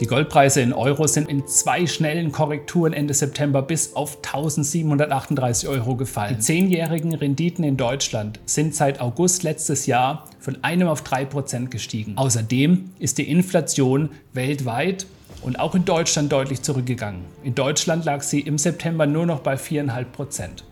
Die Goldpreise in Euro sind in zwei schnellen Korrekturen Ende September bis auf 1738 Euro gefallen. Die zehnjährigen Renditen in Deutschland sind seit August letztes Jahr von einem auf drei Prozent gestiegen. Außerdem ist die Inflation weltweit und auch in Deutschland deutlich zurückgegangen. In Deutschland lag sie im September nur noch bei 4,5 Prozent.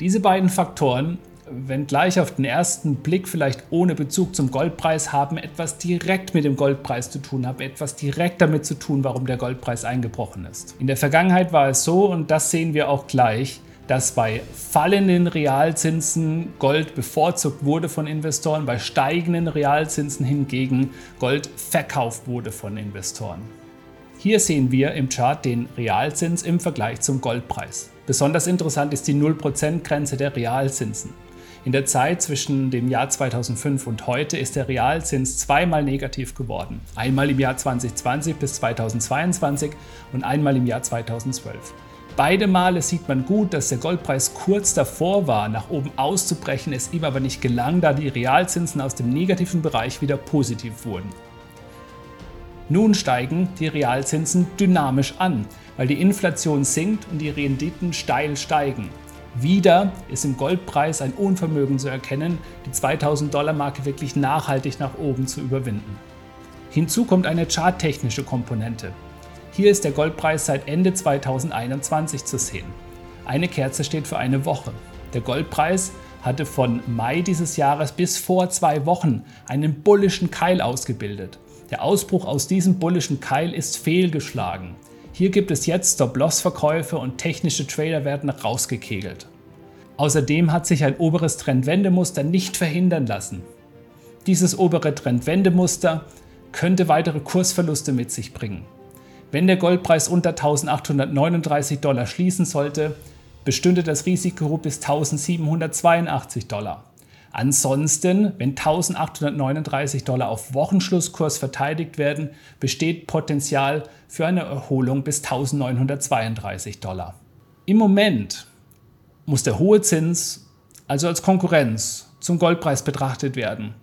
Diese beiden Faktoren wenngleich auf den ersten Blick vielleicht ohne Bezug zum Goldpreis, haben etwas direkt mit dem Goldpreis zu tun, haben etwas direkt damit zu tun, warum der Goldpreis eingebrochen ist. In der Vergangenheit war es so, und das sehen wir auch gleich, dass bei fallenden Realzinsen Gold bevorzugt wurde von Investoren, bei steigenden Realzinsen hingegen Gold verkauft wurde von Investoren. Hier sehen wir im Chart den Realzins im Vergleich zum Goldpreis. Besonders interessant ist die 0%-Grenze der Realzinsen. In der Zeit zwischen dem Jahr 2005 und heute ist der Realzins zweimal negativ geworden. Einmal im Jahr 2020 bis 2022 und einmal im Jahr 2012. Beide Male sieht man gut, dass der Goldpreis kurz davor war, nach oben auszubrechen, es ihm aber nicht gelang, da die Realzinsen aus dem negativen Bereich wieder positiv wurden. Nun steigen die Realzinsen dynamisch an, weil die Inflation sinkt und die Renditen steil steigen. Wieder ist im Goldpreis ein Unvermögen zu erkennen, die 2000 Dollar Marke wirklich nachhaltig nach oben zu überwinden. Hinzu kommt eine charttechnische Komponente. Hier ist der Goldpreis seit Ende 2021 zu sehen. Eine Kerze steht für eine Woche. Der Goldpreis hatte von Mai dieses Jahres bis vor zwei Wochen einen bullischen Keil ausgebildet. Der Ausbruch aus diesem bullischen Keil ist fehlgeschlagen. Hier gibt es jetzt Stop-Loss-Verkäufe und technische Trader werden rausgekegelt. Außerdem hat sich ein oberes Trendwendemuster nicht verhindern lassen. Dieses obere Trendwendemuster könnte weitere Kursverluste mit sich bringen. Wenn der Goldpreis unter 1839 Dollar schließen sollte, bestünde das Risiko bis 1782 Dollar. Ansonsten, wenn 1839 Dollar auf Wochenschlusskurs verteidigt werden, besteht Potenzial für eine Erholung bis 1932 Dollar. Im Moment muss der hohe Zins also als Konkurrenz zum Goldpreis betrachtet werden.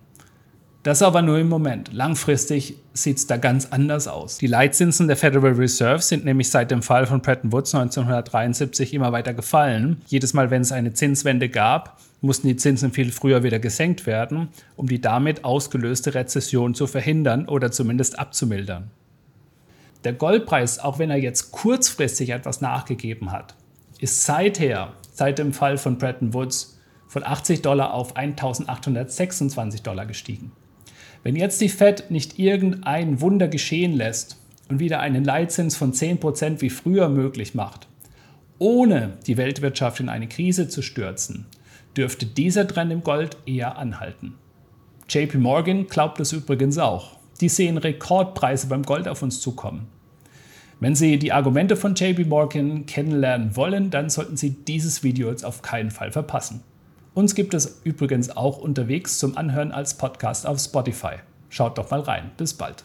Das aber nur im Moment. Langfristig sieht es da ganz anders aus. Die Leitzinsen der Federal Reserve sind nämlich seit dem Fall von Bretton Woods 1973 immer weiter gefallen. Jedes Mal, wenn es eine Zinswende gab, mussten die Zinsen viel früher wieder gesenkt werden, um die damit ausgelöste Rezession zu verhindern oder zumindest abzumildern. Der Goldpreis, auch wenn er jetzt kurzfristig etwas nachgegeben hat, ist seither, seit dem Fall von Bretton Woods, von 80 Dollar auf 1826 Dollar gestiegen. Wenn jetzt die Fed nicht irgendein Wunder geschehen lässt und wieder einen Leitzins von 10% wie früher möglich macht, ohne die Weltwirtschaft in eine Krise zu stürzen, dürfte dieser Trend im Gold eher anhalten. JP Morgan glaubt es übrigens auch. Die sehen Rekordpreise beim Gold auf uns zukommen. Wenn Sie die Argumente von JP Morgan kennenlernen wollen, dann sollten Sie dieses Video jetzt auf keinen Fall verpassen. Uns gibt es übrigens auch unterwegs zum Anhören als Podcast auf Spotify. Schaut doch mal rein. Bis bald.